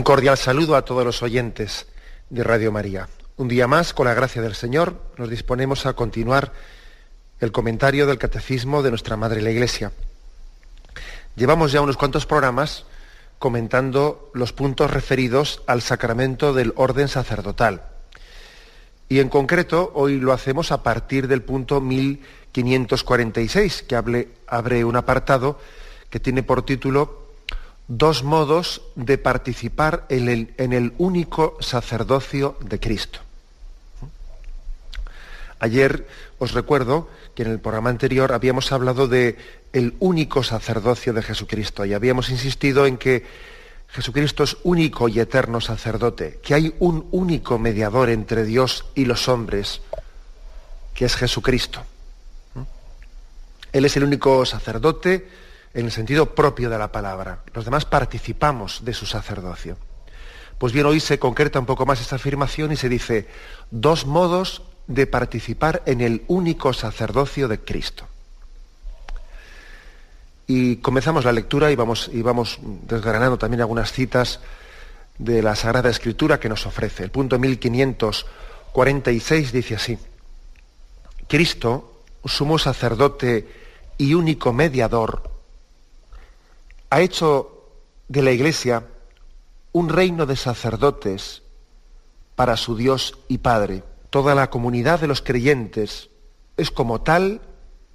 Un cordial saludo a todos los oyentes de Radio María. Un día más, con la gracia del Señor, nos disponemos a continuar el comentario del Catecismo de nuestra Madre la Iglesia. Llevamos ya unos cuantos programas comentando los puntos referidos al sacramento del orden sacerdotal. Y en concreto, hoy lo hacemos a partir del punto 1546, que abre un apartado que tiene por título dos modos de participar en el, único sacerdocio de Cristo. Ayer os recuerdo que en el programa anterior habíamos hablado de el único sacerdocio de Jesucristo y habíamos insistido en que Jesucristo es único y eterno sacerdote, que hay un único mediador entre Dios y los hombres, que es Jesucristo. Él es el único sacerdote, en el sentido propio de la palabra. Los demás participamos de su sacerdocio. Pues bien, hoy se concreta un poco más esta afirmación y se dice dos modos de participar en el único sacerdocio de Cristo. Y comenzamos la lectura y vamos, y vamos desgranando también algunas citas de la Sagrada Escritura que nos ofrece. El punto 1546 dice así, Cristo, sumo sacerdote y único mediador, ha hecho de la Iglesia un reino de sacerdotes para su Dios y Padre. Toda la comunidad de los creyentes es como tal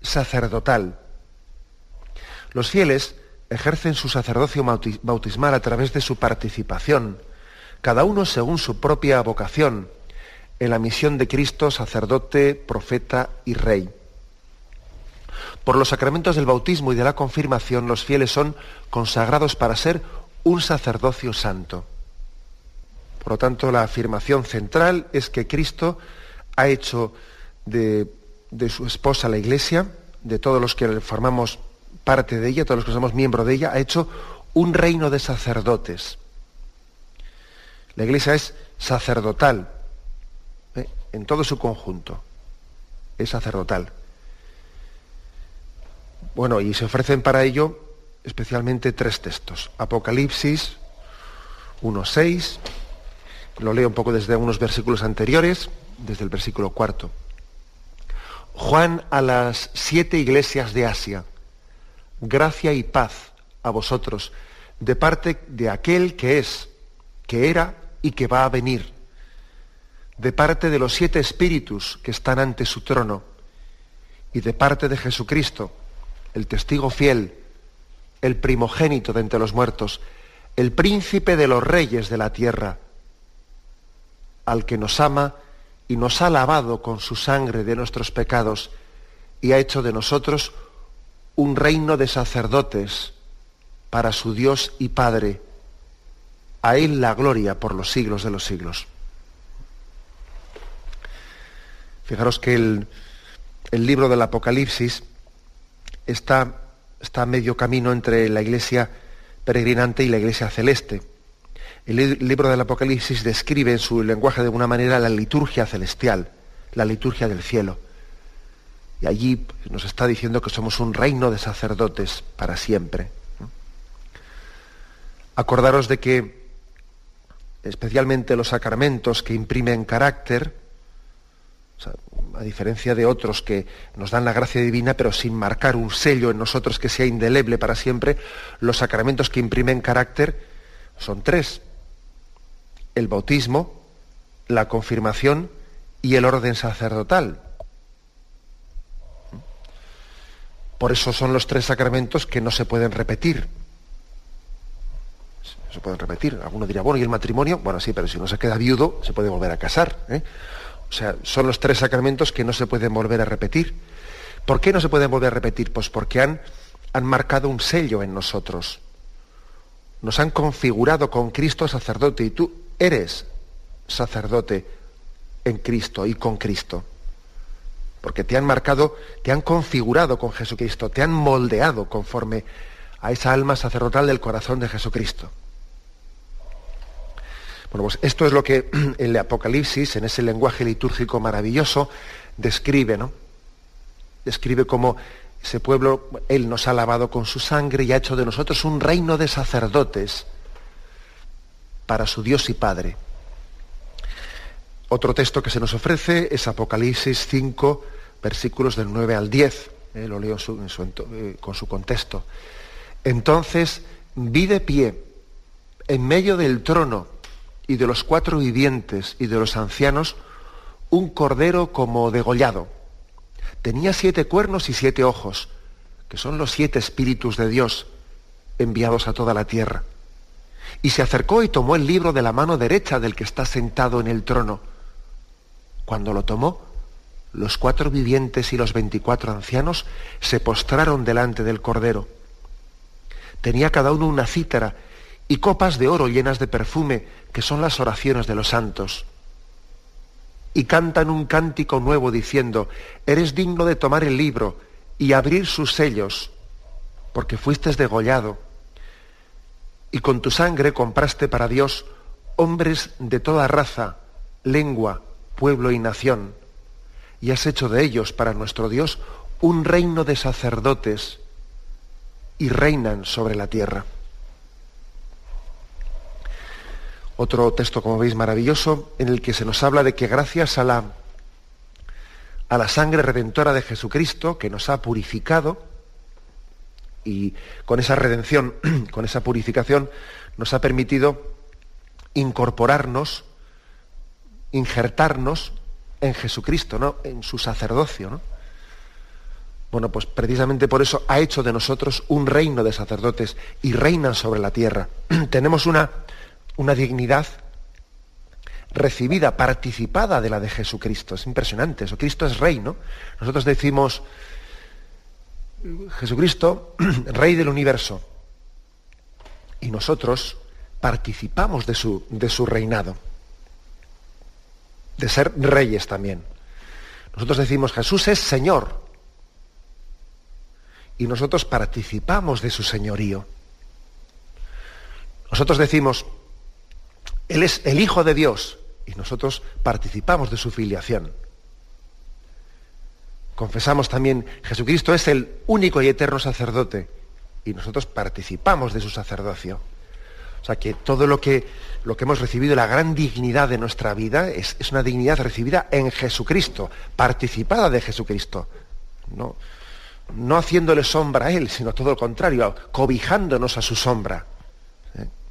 sacerdotal. Los fieles ejercen su sacerdocio bautismal a través de su participación, cada uno según su propia vocación, en la misión de Cristo, sacerdote, profeta y rey. Por los sacramentos del bautismo y de la confirmación, los fieles son consagrados para ser un sacerdocio santo. Por lo tanto, la afirmación central es que Cristo ha hecho de, su esposa la Iglesia, de todos los que formamos parte de ella, todos los que somos miembros de ella, ha hecho un reino de sacerdotes. La Iglesia es sacerdotal, ¿eh? en todo su conjunto, es sacerdotal. Bueno, y se ofrecen para ello especialmente tres textos. Apocalipsis 1.6, lo leo un poco desde unos versículos anteriores, desde el versículo cuarto. Juan a las siete iglesias de Asia, gracia y paz a vosotros, de parte de aquel que es, que era y que va a venir, de parte de los siete espíritus que están ante su trono, y de parte de Jesucristo, el testigo fiel, el primogénito de entre los muertos, el príncipe de los reyes de la tierra, al que nos ama y nos ha lavado con su sangre de nuestros pecados y ha hecho de nosotros un reino de sacerdotes para su Dios y Padre. A Él la gloria por los siglos de los siglos. Fijaros que el, el libro del Apocalipsis está, está a medio camino entre la iglesia peregrinante y la iglesia celeste. El libro del Apocalipsis describe en su lenguaje de alguna manera la liturgia celestial, la liturgia del cielo. Y allí nos está diciendo que somos un reino de sacerdotes para siempre. Acordaros de que especialmente los sacramentos que imprimen carácter, a diferencia de otros que nos dan la gracia divina, pero sin marcar un sello en nosotros que sea indeleble para siempre, los sacramentos que imprimen carácter son tres. El bautismo, la confirmación y el orden sacerdotal. Por eso son los tres sacramentos que no se pueden repetir. se pueden repetir. Alguno dirá, bueno, ¿y el matrimonio? Bueno, sí, pero si no se queda viudo, se puede volver a casar. ¿eh? O sea, son los tres sacramentos que no se pueden volver a repetir. ¿Por qué no se pueden volver a repetir? Pues porque han, han marcado un sello en nosotros. Nos han configurado con Cristo sacerdote y tú eres sacerdote en Cristo y con Cristo. Porque te han marcado, te han configurado con Jesucristo, te han moldeado conforme a esa alma sacerdotal del corazón de Jesucristo. Bueno, pues esto es lo que el Apocalipsis, en ese lenguaje litúrgico maravilloso, describe, ¿no? Describe cómo ese pueblo, Él nos ha lavado con su sangre y ha hecho de nosotros un reino de sacerdotes para su Dios y Padre. Otro texto que se nos ofrece es Apocalipsis 5, versículos del 9 al 10. Eh, lo leo eh, con su contexto. Entonces vi de pie, en medio del trono y de los cuatro vivientes y de los ancianos, un cordero como degollado. Tenía siete cuernos y siete ojos, que son los siete espíritus de Dios enviados a toda la tierra. Y se acercó y tomó el libro de la mano derecha del que está sentado en el trono. Cuando lo tomó, los cuatro vivientes y los veinticuatro ancianos se postraron delante del cordero. Tenía cada uno una cítara y copas de oro llenas de perfume, que son las oraciones de los santos. Y cantan un cántico nuevo diciendo, eres digno de tomar el libro y abrir sus sellos, porque fuiste degollado, y con tu sangre compraste para Dios hombres de toda raza, lengua, pueblo y nación, y has hecho de ellos para nuestro Dios un reino de sacerdotes, y reinan sobre la tierra. Otro texto, como veis, maravilloso, en el que se nos habla de que gracias a la, a la sangre redentora de Jesucristo, que nos ha purificado, y con esa redención, con esa purificación, nos ha permitido incorporarnos, injertarnos en Jesucristo, ¿no? en su sacerdocio. ¿no? Bueno, pues precisamente por eso ha hecho de nosotros un reino de sacerdotes y reinan sobre la tierra. Tenemos una, una dignidad recibida, participada de la de Jesucristo. Es impresionante eso. Cristo es rey, ¿no? Nosotros decimos, Jesucristo, rey del universo. Y nosotros participamos de su, de su reinado, de ser reyes también. Nosotros decimos, Jesús es Señor, y nosotros participamos de su señorío. Nosotros decimos, Él es el Hijo de Dios y nosotros participamos de su filiación. Confesamos también, Jesucristo es el único y eterno sacerdote y nosotros participamos de su sacerdocio. O sea que todo lo que, lo que hemos recibido, la gran dignidad de nuestra vida, es, es una dignidad recibida en Jesucristo, participada de Jesucristo. ¿no? no haciéndole sombra a Él, sino todo lo contrario, cobijándonos a su sombra.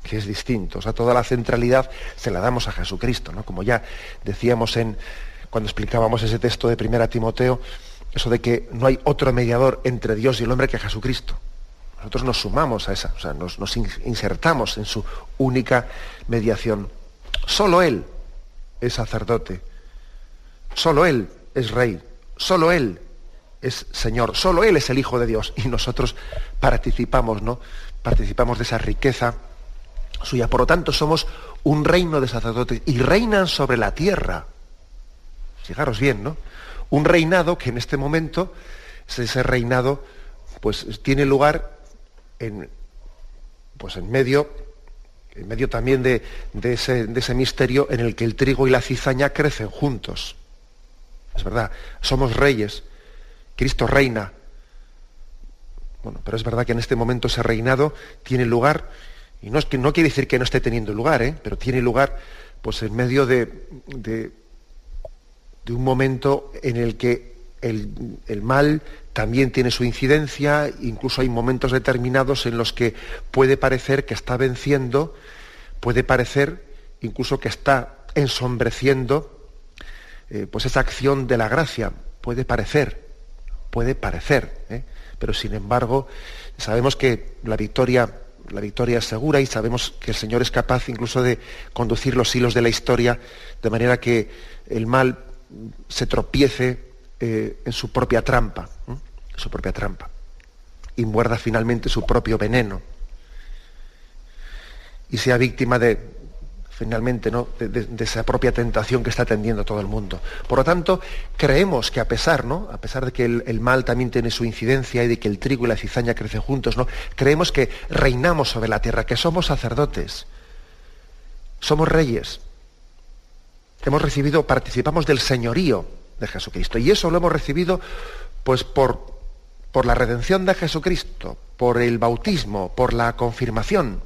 Que es distinto. O sea, toda la centralidad se la damos a Jesucristo, ¿no? Como ya decíamos en, cuando explicábamos ese texto de 1 Timoteo, eso de que no hay otro mediador entre Dios y el hombre que Jesucristo. Nosotros nos sumamos a esa, o sea, nos, nos insertamos en su única mediación. Solo Él es sacerdote, solo Él es rey, solo Él es Señor, solo Él es el Hijo de Dios y nosotros participamos, ¿no? Participamos de esa riqueza suya. Por lo tanto, somos un reino de sacerdotes y reinan sobre la tierra. Fijaros bien, ¿no? Un reinado que en este momento, ese reinado, pues tiene lugar en, pues en medio, en medio también de, ese, de ese misterio en el que el trigo y la cizaña crecen juntos. Es verdad, somos reyes, Cristo reina. Bueno, pero es verdad que en este momento ese reinado tiene lugar, y no, es que, no quiere decir que no esté teniendo lugar, ¿eh? pero tiene lugar pues, en medio de, de, un momento en el que el, el, mal también tiene su incidencia, incluso hay momentos determinados en los que puede parecer que está venciendo, puede parecer incluso que está ensombreciendo eh, pues esa acción de la gracia, puede parecer puede parecer, ¿eh? pero sin embargo sabemos que la victoria la victoria es segura y sabemos que el Señor es capaz incluso de conducir los hilos de la historia de manera que el mal se tropiece eh, en su propia trampa, su propia trampa, y muerda finalmente su propio veneno. Y sea víctima de, finalmente, ¿no? De, esa propia tentación que está atendiendo todo el mundo. Por lo tanto, creemos que a pesar, ¿no? a pesar de que el, mal también tiene su incidencia y de que el trigo y la cizaña crecen juntos, ¿no? creemos que reinamos sobre la tierra, que somos sacerdotes, somos reyes. Hemos recibido, participamos del señorío de Jesucristo. Y eso lo hemos recibido pues por, por la redención de Jesucristo, por el bautismo, por la confirmación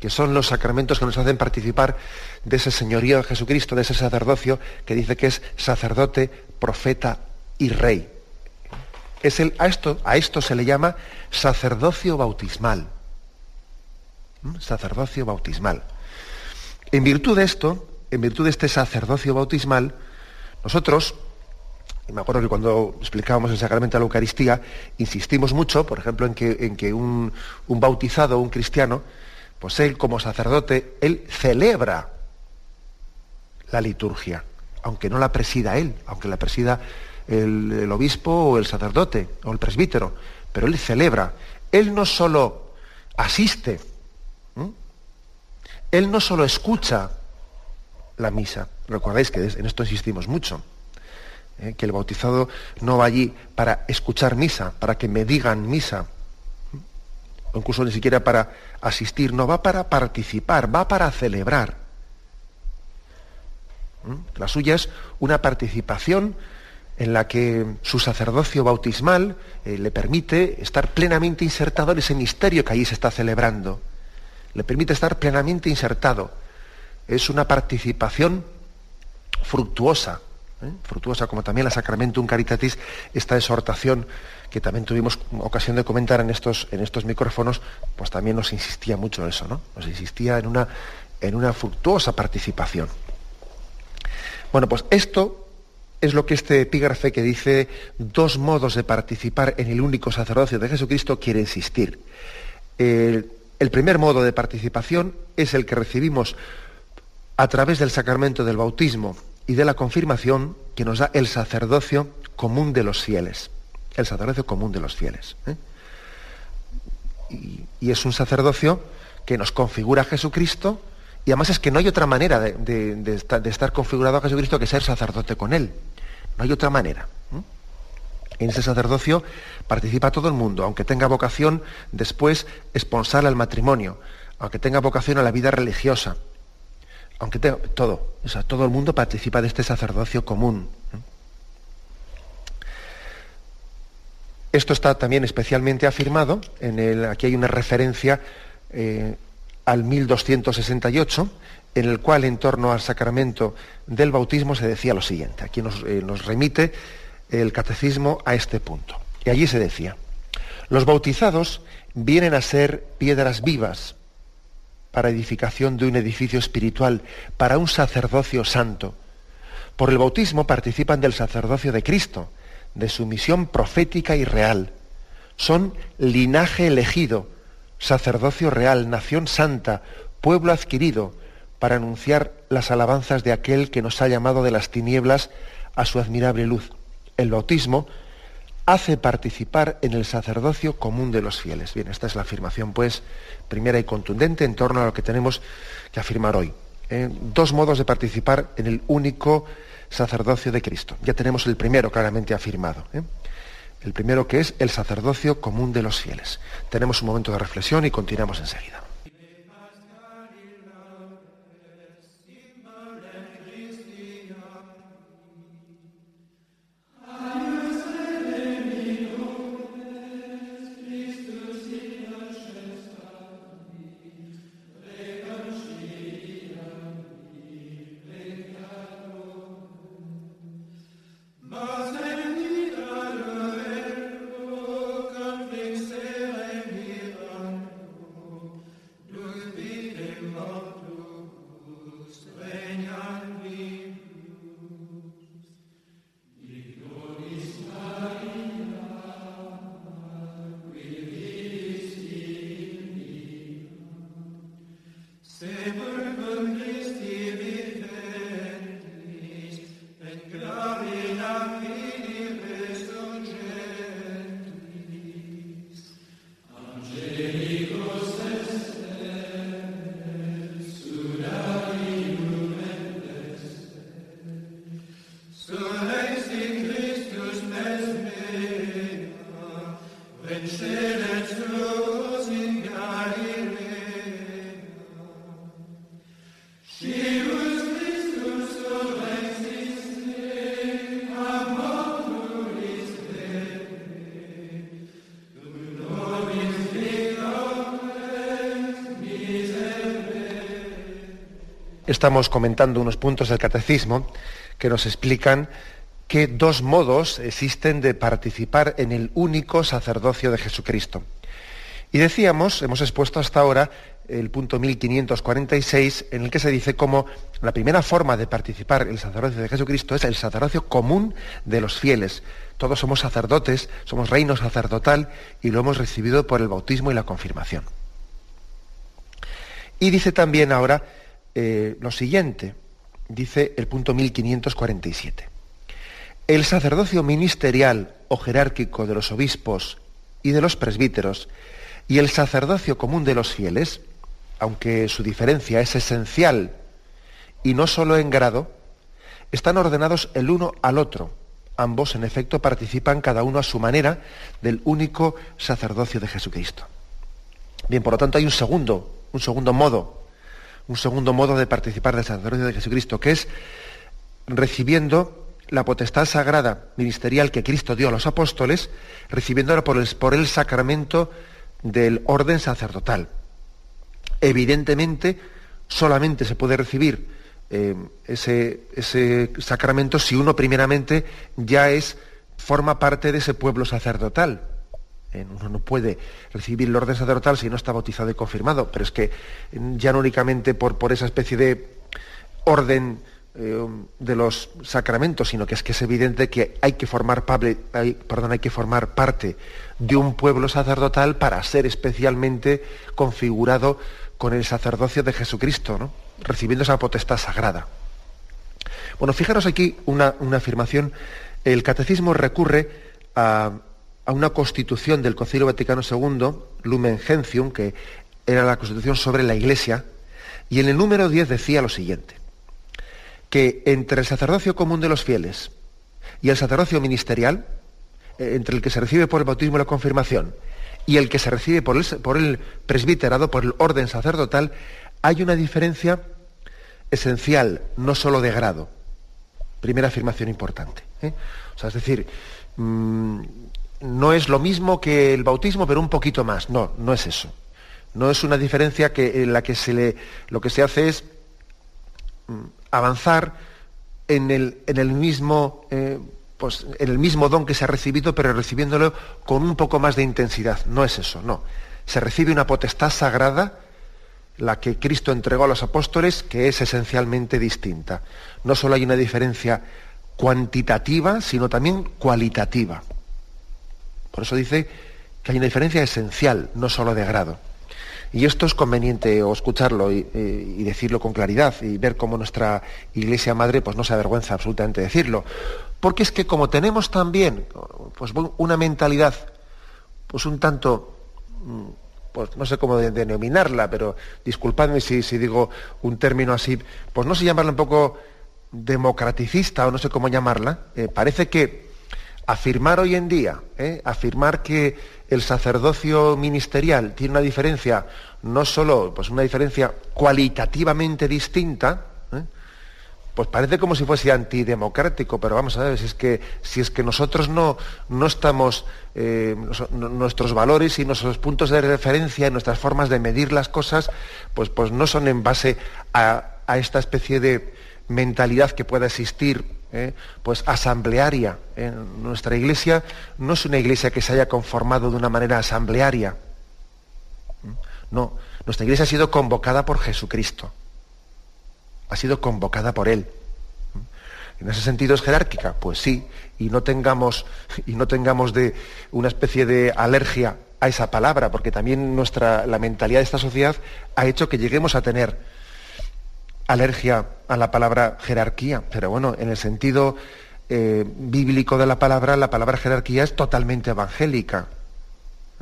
que son los sacramentos que nos hacen participar de ese señorío de Jesucristo, de ese sacerdocio que dice que es sacerdote, profeta y rey. Es el, a, esto, a esto se le llama sacerdocio bautismal. ¿Mm? Sacerdocio bautismal. En virtud de esto, en virtud de este sacerdocio bautismal, nosotros, y me acuerdo que cuando explicábamos el sacramento de la Eucaristía, insistimos mucho, por ejemplo, en que, en que un, un bautizado, un cristiano, pues él como sacerdote, él celebra la liturgia, aunque no la presida él, aunque la presida el, obispo o el sacerdote o el presbítero, pero él celebra. Él no solo asiste, él no solo escucha la misa, recordáis que en esto insistimos mucho, ¿eh? que el bautizado no va allí para escuchar misa, para que me digan misa, incluso ni siquiera para asistir, no, va para participar, va para celebrar. ¿Mm? La suya es una participación en la que su sacerdocio bautismal eh, le permite estar plenamente insertado en ese misterio que allí se está celebrando. Le permite estar plenamente insertado. Es una participación fructuosa, ¿eh? fructuosa como también la Sacramentum Caritatis, esta exhortación que también tuvimos ocasión de comentar en estos, en estos micrófonos, pues también nos insistía mucho eso, ¿no? Nos insistía en una, en una fructuosa participación. Bueno, pues esto es lo que este epígrafe que dice dos modos de participar en el único sacerdocio de Jesucristo quiere insistir. El, el primer modo de participación es el que recibimos a través del sacramento del bautismo y de la confirmación que nos da el sacerdocio común de los fieles el sacerdocio común de los fieles. ¿eh? Y, es un sacerdocio que nos configura a Jesucristo y además es que no hay otra manera de, estar, configurado a Jesucristo que ser sacerdote con Él. No hay otra manera. ¿eh? En ese sacerdocio participa todo el mundo, aunque tenga vocación después esponsal al matrimonio, aunque tenga vocación a la vida religiosa, aunque tenga todo, o sea, todo el mundo participa de este sacerdocio común. ¿eh? Esto está también especialmente afirmado, en el, aquí hay una referencia eh, al 1268, en el cual en torno al sacramento del bautismo se decía lo siguiente. Aquí eh, nos remite el catecismo a este punto. Y allí se decía, los bautizados vienen a ser piedras vivas para edificación de un edificio espiritual, para un sacerdocio santo. Por el bautismo participan del sacerdocio de Cristo, de su misión profética y real. Son linaje elegido, sacerdocio real, nación santa, pueblo adquirido, para anunciar las alabanzas de aquel que nos ha llamado de las tinieblas a su admirable luz. El bautismo hace participar en el sacerdocio común de los fieles. Bien, esta es la afirmación, pues, primera y contundente en torno a lo que tenemos que afirmar hoy. ¿eh? dos modos de participar en el único sacerdocio de Cristo. Ya tenemos el primero claramente afirmado. ¿eh? El primero que es el sacerdocio común de los fieles. Tenemos un momento de reflexión y continuamos enseguida. Estamos comentando unos puntos del catecismo que nos explican que dos modos existen de participar en el único sacerdocio de Jesucristo. Y decíamos, hemos expuesto hasta ahora el punto 1546, en el que se dice cómo la primera forma de participar en el sacerdocio de Jesucristo es el sacerdocio común de los fieles. Todos somos sacerdotes, somos reino sacerdotal y lo hemos recibido por el bautismo y la confirmación. Y dice también ahora eh, lo siguiente, dice el punto 1547. El sacerdocio ministerial o jerárquico de los obispos y de los presbíteros y el sacerdocio común de los fieles, aunque su diferencia es esencial y no solo en grado, están ordenados el uno al otro. Ambos, en efecto, participan cada uno a su manera del único sacerdocio de Jesucristo. Bien, por lo tanto, hay un segundo, un segundo modo un segundo modo de participar del sacerdocio de Jesucristo, que es recibiendo la potestad sagrada ministerial que Cristo dio a los apóstoles, recibiéndola por el, por el sacramento del orden sacerdotal. Evidentemente, solamente se puede recibir eh, ese, ese sacramento si uno primeramente ya es, forma parte de ese pueblo sacerdotal, uno no puede recibir el orden sacerdotal si no está bautizado y confirmado, pero es que mm, ya no únicamente por, por esa especie de orden eh, de los sacramentos, sino que es que es evidente que hay que formar, perdón, hay que formar parte de un pueblo sacerdotal para ser especialmente configurado con el sacerdocio de Jesucristo, recibiendo esa potestad sagrada. Bueno, fijaros aquí una, una afirmación. El catecismo recurre a, a una constitución del Concilio Vaticano II, Lumen Gentium, que era la constitución sobre la Iglesia, y en el número 10 decía lo siguiente, que entre el sacerdocio común de los fieles y el sacerdocio ministerial, eh, entre el que se recibe por el bautismo y la confirmación, y el que se recibe por el, presbiterado, por el orden sacerdotal, hay una diferencia esencial, no solo de grado. Primera afirmación importante. ¿eh? O sea, es decir, mm, no es lo mismo que el bautismo, pero un poquito más. No, no es eso. No es una diferencia que, en la que se le, lo que se hace es mm, avanzar en el, en el mismo, eh, pues, en el mismo don que se ha recibido, pero recibiéndolo con un poco más de intensidad. No es eso, no. Se recibe una potestad sagrada, la que Cristo entregó a los apóstoles, que es esencialmente distinta. No solo hay una diferencia cuantitativa, sino también cualitativa. Por eso dice que hay una diferencia esencial, no solo de grado. Y esto es conveniente escucharlo y, decirlo con claridad y ver cómo nuestra Iglesia Madre pues, no se avergüenza absolutamente de decirlo. Porque es que como tenemos también pues, una mentalidad pues un tanto, mm, pues no sé cómo denominarla, pero disculpadme si, digo un término así, pues no sé llamarla un poco democraticista o no sé cómo llamarla, eh, parece que afirmar hoy en día, ¿eh? afirmar que el sacerdocio ministerial tiene una diferencia, no solo pues una diferencia cualitativamente distinta, ¿eh? pues parece como si fuese antidemocrático, pero vamos a ver, si es que, si es que nosotros no, no estamos, eh, nuestros valores y nuestros puntos de referencia, nuestras formas de medir las cosas, pues, pues no son en base a esta especie de mentalidad que pueda existir ¿eh? pues asamblearia. ¿eh? Nuestra iglesia no es una iglesia que se haya conformado de una manera asamblearia. No, nuestra iglesia ha sido convocada por Jesucristo. Ha sido convocada por Él. ¿En ese sentido es jerárquica? Pues sí, y no tengamos, y no tengamos de una especie de alergia a esa palabra, porque también nuestra, la mentalidad de esta sociedad ha hecho que lleguemos a tener alergia a la palabra jerarquía, pero bueno, en el sentido eh, bíblico de la palabra, la palabra jerarquía es totalmente evangélica.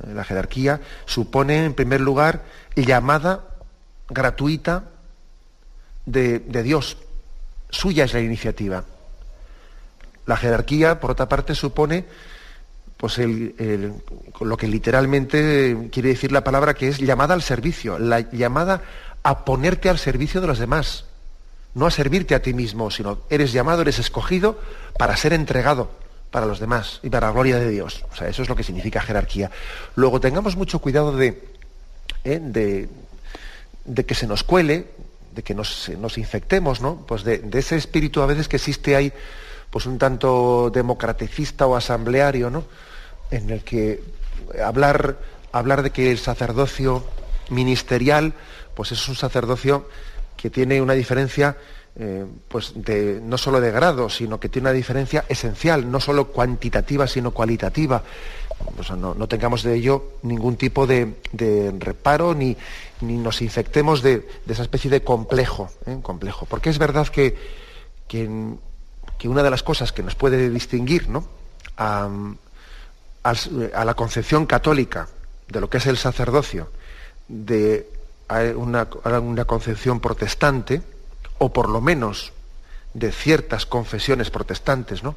Eh, la jerarquía supone, en primer lugar, llamada gratuita de, Dios. Suya es la iniciativa. La jerarquía, por otra parte, supone pues lo que literalmente quiere decir la palabra, que es llamada al servicio, la llamada a ponerte al servicio de los demás no a servirte a ti mismo, sino eres llamado, eres escogido para ser entregado para los demás y para la gloria de Dios. O sea, eso es lo que significa jerarquía. Luego tengamos mucho cuidado de, ¿eh? de, que se nos cuele, de que nos, infectemos, ¿no? Pues de, ese espíritu a veces que existe ahí, pues un tanto democraticista o asambleario, ¿no? En el que hablar, hablar de que el sacerdocio ministerial, pues es un sacerdocio que tiene una diferencia eh, pues de, no solo de grado, sino que tiene una diferencia esencial, no solo cuantitativa, sino cualitativa. no, tengamos de ello ningún tipo de, reparo ni, ni, nos infectemos de, esa especie de complejo, ¿eh? complejo. Porque es verdad que, que, una de las cosas que nos puede distinguir ¿no? a, a la concepción católica de lo que es el sacerdocio, de una, una concepción protestante, o por lo menos de ciertas confesiones protestantes, ¿no?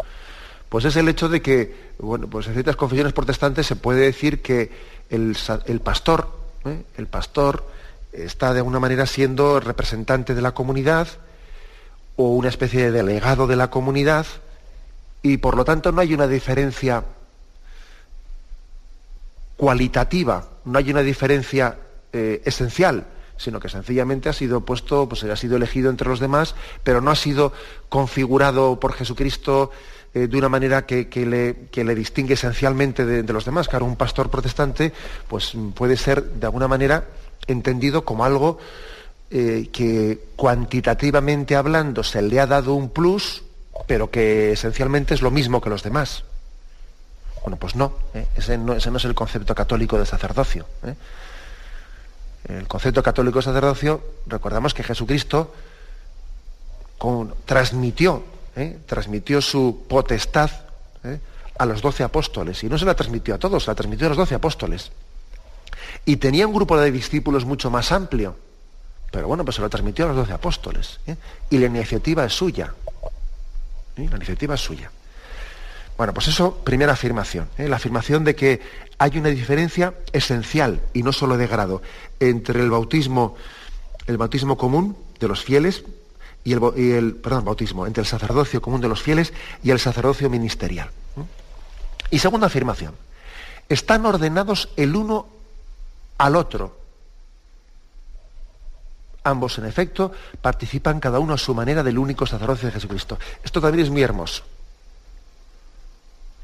Pues es el hecho de que, bueno, pues en ciertas confesiones protestantes se puede decir que el, pastor, ¿eh? el pastor está de alguna manera siendo representante de la comunidad o una especie de delegado de la comunidad y por lo tanto no hay una diferencia cualitativa, no hay una diferencia eh, esencial, sino que sencillamente ha sido puesto, pues ha sido elegido entre los demás, pero no ha sido configurado por Jesucristo eh, de una manera que, le, distingue esencialmente de, los demás. Claro, un pastor protestante pues, puede ser de alguna manera entendido como algo eh, que cuantitativamente hablando se le ha dado un plus, pero que esencialmente es lo mismo que los demás. Bueno, pues no, ese no, ese no es el concepto católico de sacerdocio el concepto católico de sacerdocio, recordamos que Jesucristo transmitió, ¿eh? transmitió su potestad ¿eh? a los doce apóstoles. Y no se la transmitió a todos, la transmitió a los doce apóstoles. Y tenía un grupo de discípulos mucho más amplio. Pero bueno, pues se lo transmitió a los doce apóstoles. ¿eh? Y la iniciativa es suya. La iniciativa es suya. Bueno, pues eso, primera afirmación. La afirmación de que hay una diferencia esencial y no solo de grado entre el bautismo, el bautismo común de los fieles y el, perdón, bautismo, entre el sacerdocio común de los fieles y el sacerdocio ministerial. Y segunda afirmación, están ordenados el uno al otro. Ambos, en efecto, participan cada uno a su manera del único sacerdocio de Jesucristo. Esto también es muy hermoso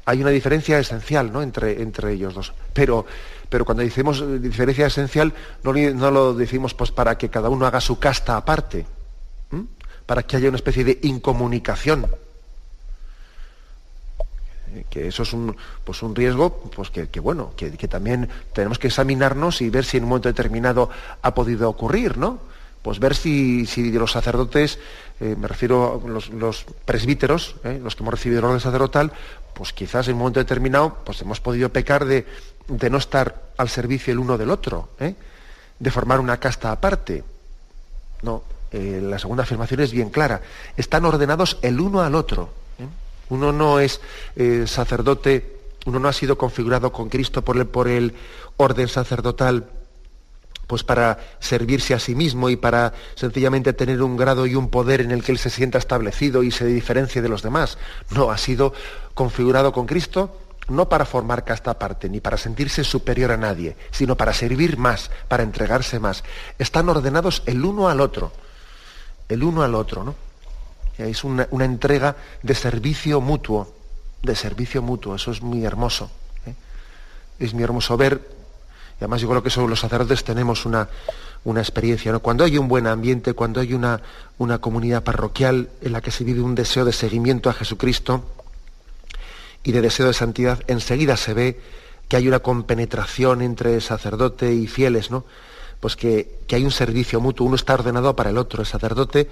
hay una diferencia esencial ¿no? entre, entre ellos dos. Pero, pero cuando decimos diferencia esencial, no, lo decimos pues, para que cada uno haga su casta aparte, para que haya una especie de incomunicación. Que eso es un, pues un riesgo pues que, bueno, que, también tenemos que examinarnos y ver si en un momento determinado ha podido ocurrir, ¿no? Pues ver si, si los sacerdotes, eh, me refiero a los, presbíteros, ¿eh? los que hemos recibido el orden sacerdotal, pues quizás en un momento determinado pues hemos podido pecar de, no estar al servicio el uno del otro, ¿eh? de formar una casta aparte. No, eh, la segunda afirmación es bien clara. Están ordenados el uno al otro. Uno no es sacerdote, uno no ha sido configurado con Cristo por el, por el orden sacerdotal pues para servirse a sí mismo y para sencillamente tener un grado y un poder en el que él se sienta establecido y se diferencie de los demás. No, ha sido configurado con Cristo no para formar casta aparte, ni para sentirse superior a nadie, sino para servir más, para entregarse más. Están ordenados el uno al otro, el uno al otro, ¿no? Es una, entrega de servicio mutuo, de servicio mutuo, eso es muy hermoso. ¿eh? Es muy hermoso ver además yo creo que sobre los sacerdotes tenemos una, experiencia. ¿no? Cuando hay un buen ambiente, cuando hay una, una comunidad parroquial en la que se vive un deseo de seguimiento a Jesucristo y de deseo de santidad, enseguida se ve que hay una compenetración entre sacerdote y fieles, ¿no? pues que, que hay un servicio mutuo, uno está ordenado para el otro, el sacerdote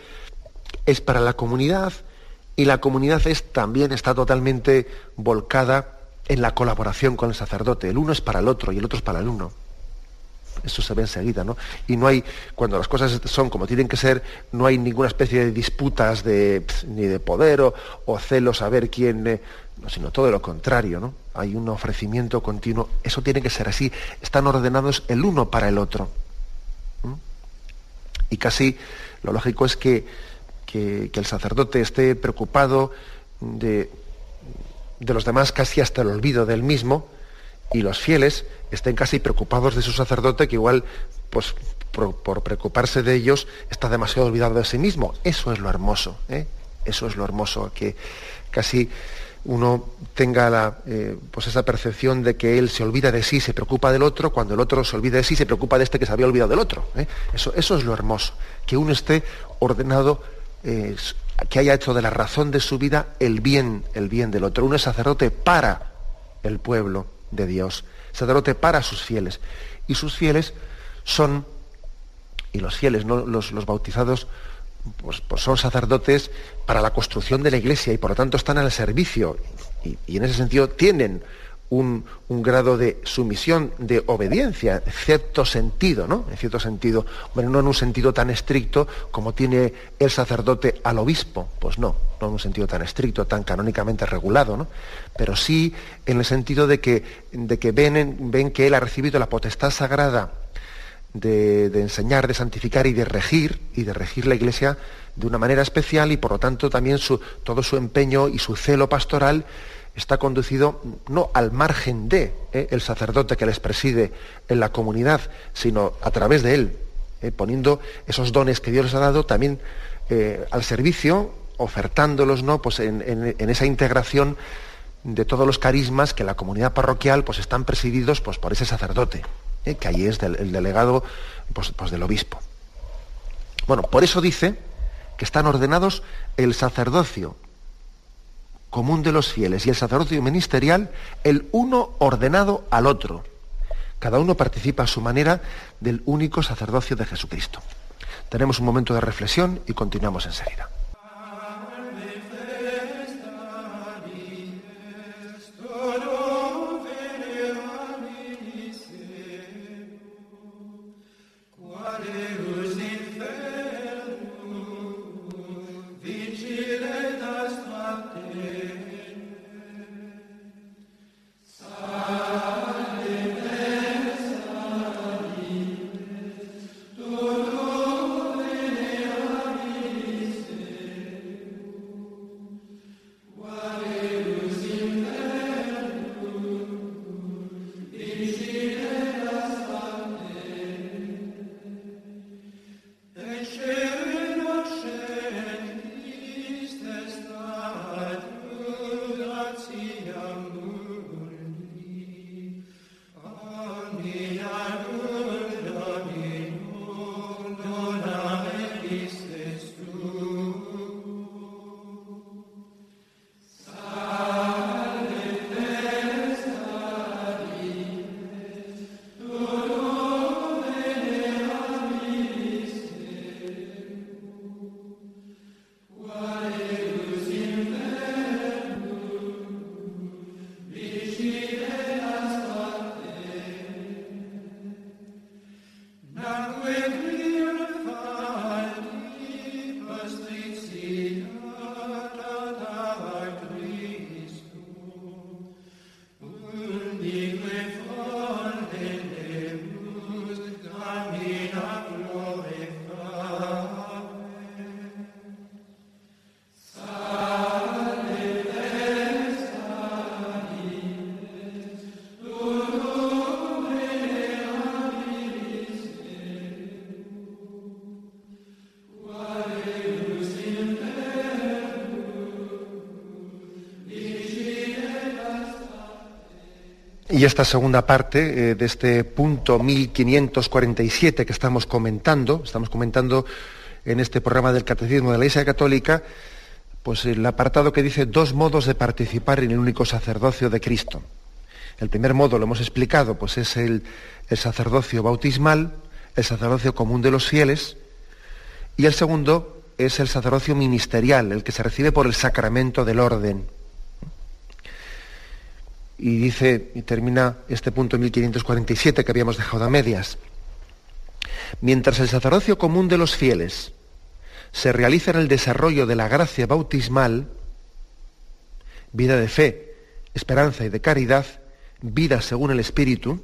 es para la comunidad y la comunidad es, también está totalmente volcada en la colaboración con el sacerdote. El uno es para el otro y el otro es para el uno. Eso se ve enseguida, ¿no? Y no hay, cuando las cosas son como tienen que ser, no hay ninguna especie de disputas de, ni de poder o, celos a ver quién, eh, no, sino todo lo contrario, ¿no? Hay un ofrecimiento continuo. Eso tiene que ser así. Están ordenados el uno para el otro. Y casi lo lógico es que que, el sacerdote esté preocupado de, de los demás casi hasta el olvido del mismo y los fieles estén casi preocupados de su sacerdote que igual pues por, preocuparse de ellos está demasiado olvidado de sí mismo. Eso es lo hermoso, ¿eh? eso es lo hermoso, que casi uno tenga la, eh, pues esa percepción de que él se olvida de sí, se preocupa del otro, cuando el otro se olvida de sí, se preocupa de este que se había olvidado del otro. ¿eh? Eso, eso es lo hermoso, que uno esté ordenado que haya hecho de la razón de su vida el bien, el bien del otro. Uno es sacerdote para el pueblo de Dios, sacerdote para sus fieles. Y sus fieles son, y los fieles, ¿no? los, bautizados, pues, pues, son sacerdotes para la construcción de la iglesia y por lo tanto están al servicio y en ese sentido tienen un, grado de sumisión, de obediencia, en cierto sentido, ¿no? En cierto sentido, bueno, no en un sentido tan estricto como tiene el sacerdote al obispo, pues no, no en un sentido tan estricto, tan canónicamente regulado, ¿no? Pero sí en el sentido de que, de que ven, ven que él ha recibido la potestad sagrada de, enseñar, de santificar y de regir, y de regir la iglesia de una manera especial y por lo tanto también su, todo su empeño y su celo pastoral está conducido no al margen de ¿eh? el sacerdote que les preside en la comunidad, sino a través de él, ¿eh? poniendo esos dones que Dios les ha dado también eh, al servicio, ofertándolos ¿no? pues en, esa integración de todos los carismas que la comunidad parroquial pues, están presididos pues, por ese sacerdote, que ahí es el delegado pues, pues, del obispo. Bueno, por eso dice que están ordenados el sacerdocio común de los fieles y el sacerdocio ministerial, el uno ordenado al otro. Cada uno participa a su manera del único sacerdocio de Jesucristo. Tenemos un momento de reflexión y continuamos enseguida. Y esta segunda parte eh, de este punto 1547 que estamos comentando, estamos comentando en este programa del Catecismo de la Iglesia Católica, pues el apartado que dice dos modos de participar en el único sacerdocio de Cristo. El primer modo, lo hemos explicado, pues es el, sacerdocio bautismal, el sacerdocio común de los fieles, y el segundo es el sacerdocio ministerial, el que se recibe por el sacramento del orden. Y dice, y termina este punto en 1547 que habíamos dejado a medias. Mientras el sacerdocio común de los fieles se realiza en el desarrollo de la gracia bautismal, vida de fe, esperanza y de caridad, vida según el Espíritu,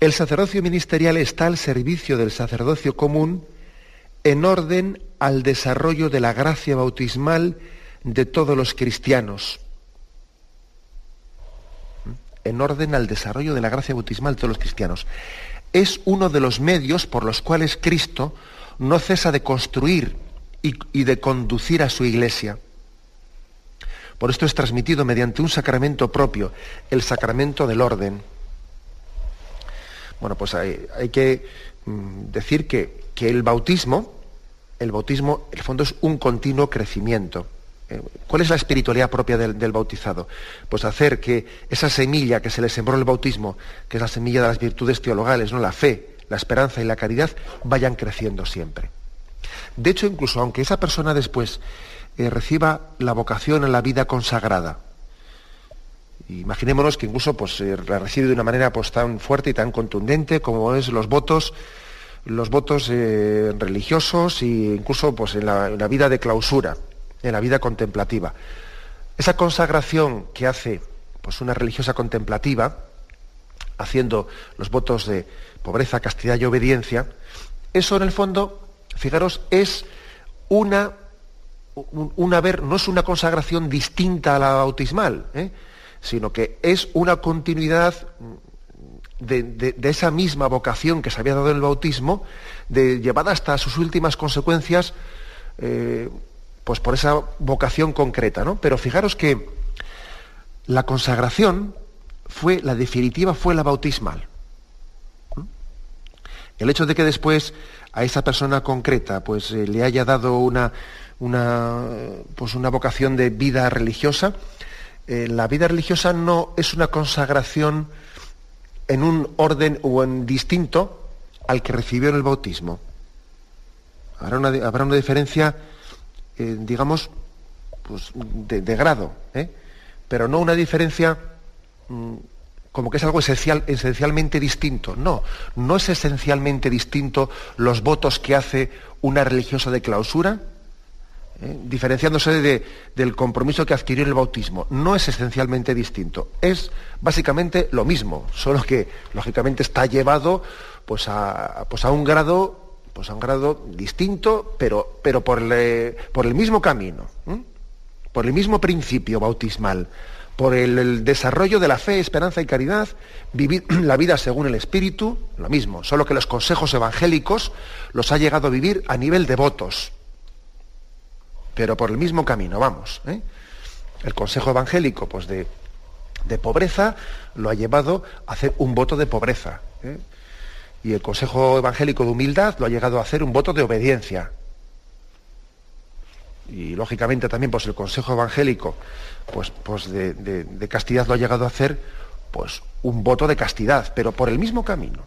el sacerdocio ministerial está al servicio del sacerdocio común en orden al desarrollo de la gracia bautismal de todos los cristianos. En orden al desarrollo de la gracia bautismal de todos los cristianos. Es uno de los medios por los cuales Cristo no cesa de construir y, de conducir a su iglesia. Por esto es transmitido mediante un sacramento propio, el sacramento del orden. Bueno, pues hay, que mm, decir que, que, el bautismo, el bautismo, en el fondo es un continuo crecimiento. ¿Cuál es la espiritualidad propia del, bautizado? Pues hacer que esa semilla que se le sembró en el bautismo, que es la semilla de las virtudes teologales, ¿no? la fe, la esperanza y la caridad, vayan creciendo siempre. De hecho, incluso aunque esa persona después eh, reciba la vocación en la vida consagrada, imaginémonos que incluso pues, eh, la recibe de una manera pues, tan fuerte y tan contundente como es los votos, los votos eh, religiosos e incluso pues, en la vida de clausura, en la vida contemplativa. Esa consagración que hace pues, una religiosa contemplativa, haciendo los votos de pobreza, castidad y obediencia, eso en el fondo fijaros, es una, ver, no es una consagración distinta a la bautismal, ¿eh? sino que es una continuidad de, esa misma vocación que se había dado en el bautismo, de, llevada hasta sus últimas consecuencias, eh, pues por esa vocación concreta. ¿no? Pero fijaros que la consagración fue, la definitiva fue la bautismal. El hecho de que después a esa persona concreta pues eh, le haya dado una, una, pues una vocación de vida religiosa, eh, la vida religiosa no es una consagración en un orden o en distinto al que recibió en el bautismo. Habrá una, habrá una diferencia, eh, digamos, pues de, grado, pero no una diferencia mm, como que es algo esencial, esencialmente distinto. No, no es esencialmente distinto los votos que hace una religiosa de clausura, ¿eh? diferenciándose del compromiso que adquirió el bautismo. No es esencialmente distinto. Es básicamente lo mismo, solo que lógicamente está llevado pues, a, pues, a un grado pues a un grado distinto, pero, pero por, el, por el mismo camino, por el mismo principio bautismal por el, desarrollo de la fe, esperanza y caridad, vivir la vida según el Espíritu, lo mismo, solo que los consejos evangélicos los ha llegado a vivir a nivel de votos, pero por el mismo camino, vamos. ¿eh? El consejo evangélico, pues de, pobreza, lo ha llevado a hacer un voto de pobreza. ¿eh? Y el consejo evangélico de humildad lo ha llegado a hacer un voto de obediencia. Y lógicamente también pues el consejo evangélico pues, pues de, castidad lo ha llegado a hacer pues un voto de castidad, pero por el mismo camino.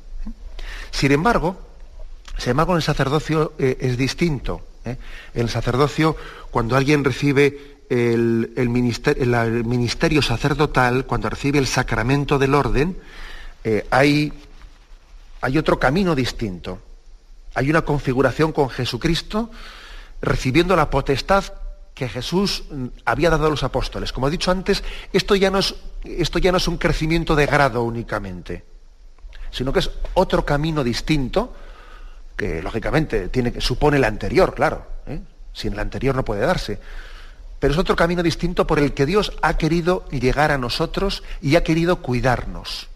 Sin embargo, sin embargo, en el sacerdocio eh, es distinto. ¿eh? En el sacerdocio, cuando alguien recibe el, ministerio, sacerdotal, cuando recibe el sacramento del orden, eh, hay, hay otro camino distinto. Hay una configuración con Jesucristo recibiendo la potestad que Jesús mm, había dado a los apóstoles. Como he dicho antes, esto ya no es, un crecimiento de grado únicamente, sino que es otro camino distinto que lógicamente tiene, supone el anterior, claro. ¿eh? Sin el anterior no puede darse. Pero es otro camino distinto por el que Dios ha querido llegar a nosotros y ha querido cuidarnos.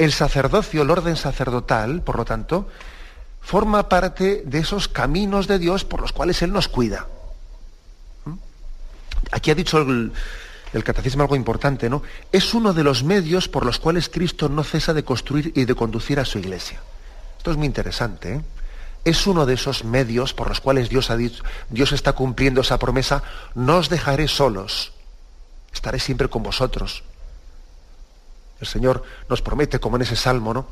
El sacerdocio, el orden sacerdotal, por lo tanto, forma parte de esos caminos de Dios por los cuales Él nos cuida. Aquí ha dicho el, catecismo algo importante, ¿no? Es uno de los medios por los cuales Cristo no cesa de construir y de conducir a su iglesia. Esto es muy interesante, ¿eh? Es uno de esos medios por los cuales Dios ha dicho, Dios está cumpliendo esa promesa, no os dejaré solos, estaré siempre con vosotros. El Señor nos promete, como en ese salmo, ¿no?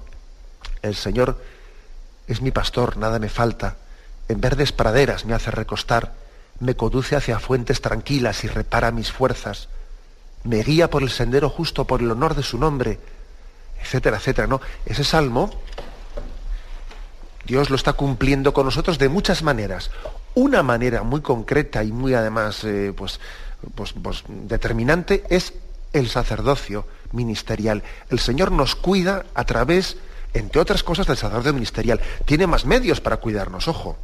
El Señor es mi pastor, nada me falta. En verdes praderas me hace recostar, me conduce hacia fuentes tranquilas y repara mis fuerzas. Me guía por el sendero justo por el honor de su nombre, etcétera, etcétera. ¿no? Ese salmo, Dios lo está cumpliendo con nosotros de muchas maneras. Una manera muy concreta y muy además eh, pues, pues, pues, determinante es el sacerdocio ministerial. El Señor nos cuida a través, entre otras cosas, del sacerdocio ministerial. Tiene más medios para cuidarnos, ojo.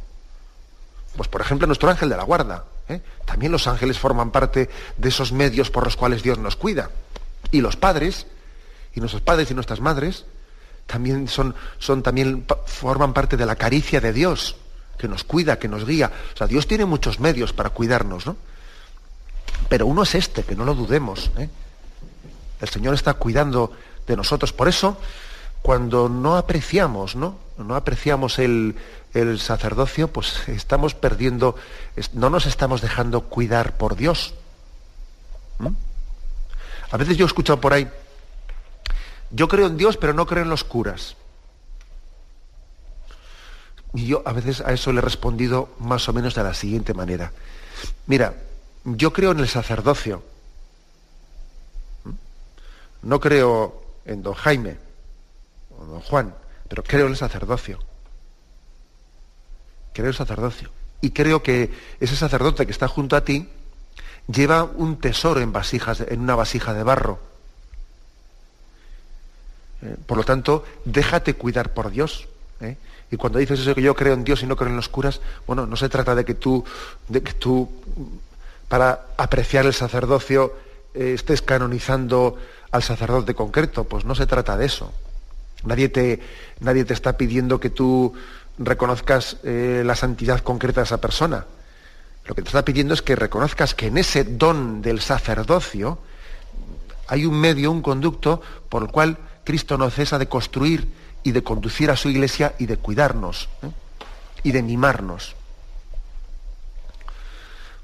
Pues por ejemplo nuestro ángel de la guarda. ¿eh? También los ángeles forman parte de esos medios por los cuales Dios nos cuida. Y los padres, y nuestros padres y nuestras madres, también son, son también forman parte de la caricia de Dios, que nos cuida, que nos guía. O sea, Dios tiene muchos medios para cuidarnos, ¿no? Pero uno es este, que no lo dudemos. ¿eh? El Señor está cuidando de nosotros. Por eso, cuando no apreciamos, ¿no? No apreciamos el, sacerdocio, pues estamos perdiendo, no nos estamos dejando cuidar por Dios. A veces yo he escuchado por ahí, yo creo en Dios, pero no creo en los curas. Y yo a veces a eso le he respondido más o menos de la siguiente manera. Mira, yo creo en el sacerdocio. No creo en don Jaime o don Juan, pero creo en el sacerdocio. Creo en el sacerdocio. Y creo que ese sacerdote que está junto a ti lleva un tesoro en vasijas, en una vasija de barro. Eh, por lo tanto, déjate cuidar por Dios. ¿eh? Y cuando dices eso que yo creo en Dios y no creo en los curas, bueno, no se trata de que tú, de que tú para apreciar el sacerdocio eh, estés canonizando al sacerdote concreto. Pues no se trata de eso. Nadie te, nadie te está pidiendo que tú reconozcas eh, la santidad concreta de esa persona. Lo que te está pidiendo es que reconozcas que en ese don del sacerdocio hay un medio, un conducto por el cual Cristo no cesa de construir y de conducir a su iglesia y de cuidarnos ¿eh? y de mimarnos.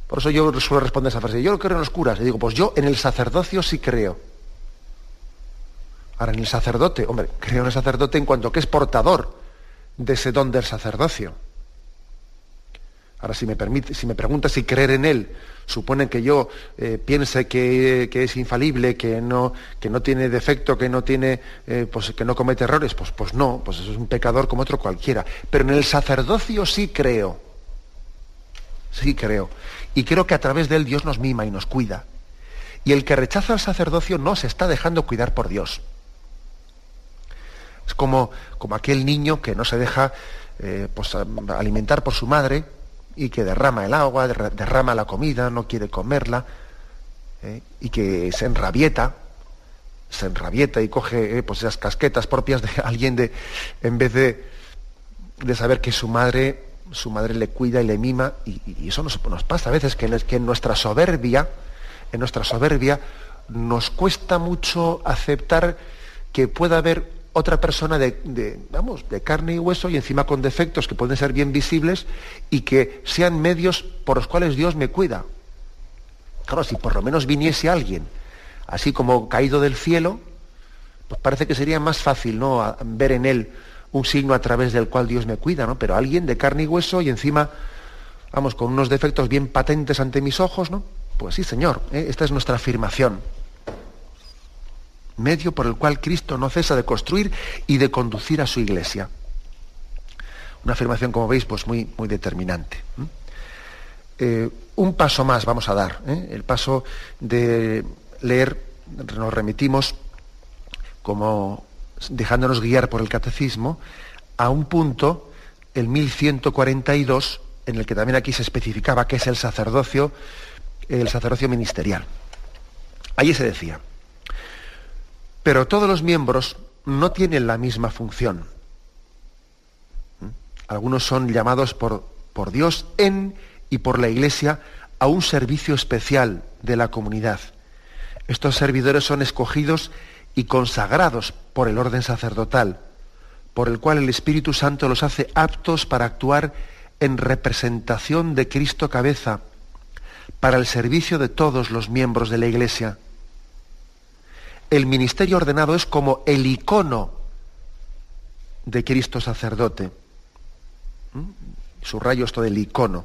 Por eso yo suelo responder esa frase. Yo no creo en los curas. Y digo, pues yo en el sacerdocio sí creo. Ahora, en el sacerdote, hombre, creo en el sacerdote en cuanto que es portador de ese don del sacerdocio. Ahora, si me, permite, si me preguntas si creer en él supone que yo eh, piense que, es infalible, que no, que no tiene defecto, que no tiene, eh, pues, que no comete errores, pues, pues no, pues eso es un pecador como otro cualquiera. Pero en el sacerdocio sí creo. Sí creo. Y creo que a través de él Dios nos mima y nos cuida. Y el que rechaza al sacerdocio no se está dejando cuidar por Dios. Es como, como aquel niño que no se deja eh, pues, alimentar por su madre y que derrama el agua, derrama la comida, no quiere comerla, eh, y que se enrabieta, se enrabieta y coge eh, pues esas casquetas propias de alguien de, en vez de, de saber que su madre su madre le cuida y le mima, y, eso nos, pasa a veces, que en, que en nuestra soberbia, en nuestra soberbia, nos cuesta mucho aceptar que pueda haber otra persona de, vamos, de carne y hueso y encima con defectos que pueden ser bien visibles y que sean medios por los cuales Dios me cuida. Claro, si por lo menos viniese alguien, así como caído del cielo, pues parece que sería más fácil ¿no? ver en él un signo a través del cual Dios me cuida, ¿no? Pero alguien de carne y hueso y encima, vamos, con unos defectos bien patentes ante mis ojos, ¿no? Pues sí, Señor, ¿eh? esta es nuestra afirmación. Medio por el cual Cristo no cesa de construir y de conducir a su iglesia. Una afirmación, como veis, pues muy, muy determinante. Eh, un paso más vamos a dar, ¿eh? el paso de leer, nos remitimos como dejándonos guiar por el catecismo, a un punto, el 1142, en el que también aquí se especificaba qué es el sacerdocio, el sacerdocio ministerial. Allí se decía, pero todos los miembros no tienen la misma función. Algunos son llamados por, por Dios en y por la Iglesia a un servicio especial de la comunidad. Estos servidores son escogidos y consagrados por el orden sacerdotal, por el cual el Espíritu Santo los hace aptos para actuar en representación de Cristo cabeza, para el servicio de todos los miembros de la Iglesia. El ministerio ordenado es como el icono de Cristo sacerdote. ¿Mm? Subrayo esto del icono.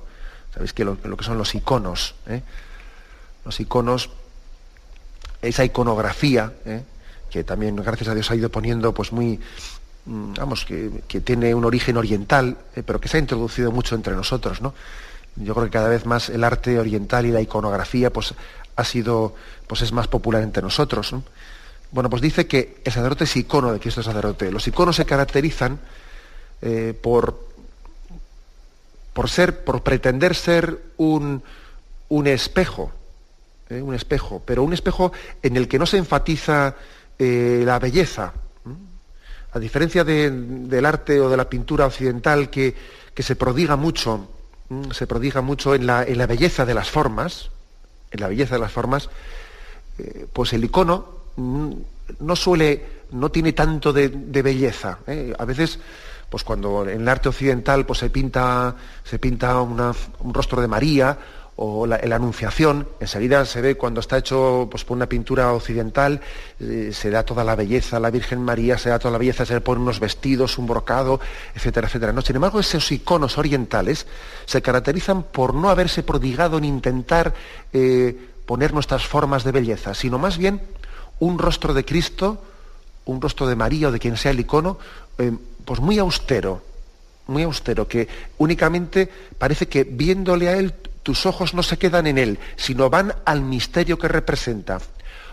Sabéis que lo, que son los iconos. ¿eh? Los iconos, esa iconografía, ¿eh? que también, gracias a Dios, ha ido poniendo pues muy, mm, vamos, que, tiene un origen oriental, ¿eh? pero que se ha introducido mucho entre nosotros, ¿no? Yo creo que cada vez más el arte oriental y la iconografía, pues, ha sido, pues es más popular entre nosotros. Bueno, pues dice que el sacerdote es icono de Cristo sacerdote. Los iconos se caracterizan por por ser, por pretender ser un, un espejo, ¿eh? un espejo, pero un espejo en el que no se enfatiza eh, la belleza. A diferencia del arte o de la pintura occidental que, se prodiga mucho, se prodiga mucho en la, en la, belleza de las formas, en la belleza de las formas, eh, pues el icono no suele, no tiene tanto de, belleza. A veces pues cuando en el arte occidental pues se pinta, se pinta un rostro de María o la, Anunciación, enseguida se ve cuando está hecho pues, por una pintura occidental, eh, se da toda la belleza, la Virgen María, se da toda la belleza, se le ponen unos vestidos, un brocado, etcétera, etcétera. No, sin embargo, esos iconos orientales se caracterizan por no haberse prodigado en intentar eh, poner nuestras formas de belleza, sino más bien un rostro de Cristo, un rostro de María o de quien sea el icono, eh, pues muy austero, muy austero, que únicamente parece que viéndole a él tus ojos no se quedan en él, sino van al misterio que representa.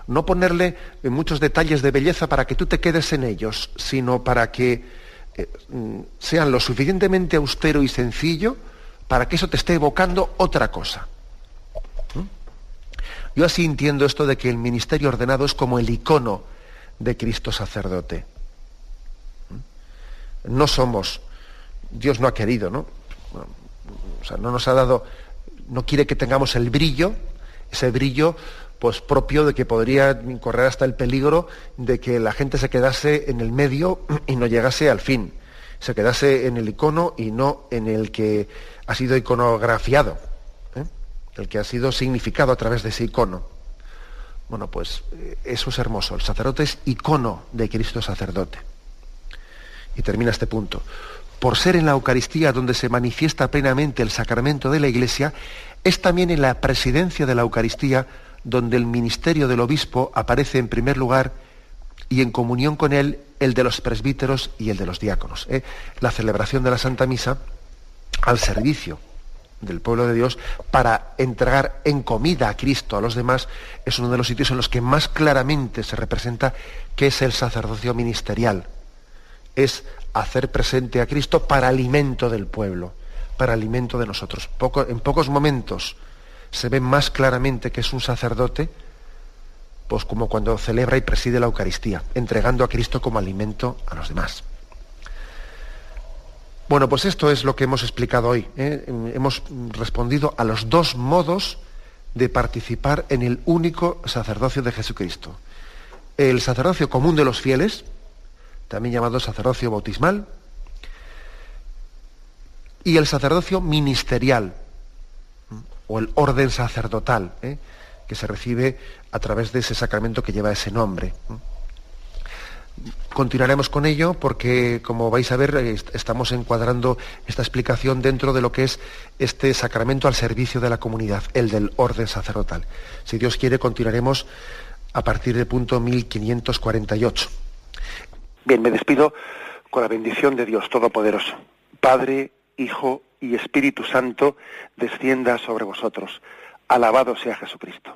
No ponerle muchos detalles de belleza para que tú te quedes en ellos, sino para que eh, mm, sean lo suficientemente austero y sencillo para que eso te esté evocando otra cosa. ¿Mm? Yo así entiendo esto de que el ministerio ordenado es como el icono de Cristo sacerdote no somos, Dios no ha querido, ¿no? O sea, no nos ha dado, no quiere que tengamos el brillo, ese brillo pues propio de que podría correr hasta el peligro de que la gente se quedase en el medio y no llegase al fin, se quedase en el icono y no en el que ha sido iconografiado. El que ha sido significado a través de ese icono. Bueno, pues eh, eso es hermoso. El sacerdote es icono de Cristo sacerdote. Y termina este punto. Por ser en la Eucaristía donde se manifiesta plenamente el sacramento de la Iglesia, es también en la presidencia de la Eucaristía donde el ministerio del obispo aparece en primer lugar y en comunión con él el de los presbíteros y el de los diáconos. ¿eh? La celebración de la Santa Misa al servicio del pueblo de Dios para entregar en comida a Cristo a los demás es uno de los sitios en los que más claramente se representa que es el sacerdocio ministerial es hacer presente a Cristo para alimento del pueblo, para alimento de nosotros. en pocos momentos se ve más claramente que es un sacerdote, pues como cuando celebra y preside la Eucaristía, entregando a Cristo como alimento a los demás. Bueno, pues esto es lo que hemos explicado hoy. ¿eh? Hemos respondido a los dos modos de participar en el único sacerdocio de Jesucristo. El sacerdocio común de los fieles, también llamado sacerdocio bautismal, y el sacerdocio ministerial, o el orden sacerdotal, ¿eh? que se recibe a través de ese sacramento que lleva ese nombre. Continuaremos con ello porque, como vais a ver, estamos encuadrando esta explicación dentro de lo que es este sacramento al servicio de la comunidad, el del orden sacerdotal. Si Dios quiere, continuaremos a partir del punto 1548. Bien, me despido con la bendición de Dios Todopoderoso. Padre, Hijo y Espíritu Santo, descienda sobre vosotros. Alabado sea Jesucristo.